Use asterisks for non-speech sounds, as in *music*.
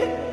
Yeah. *laughs*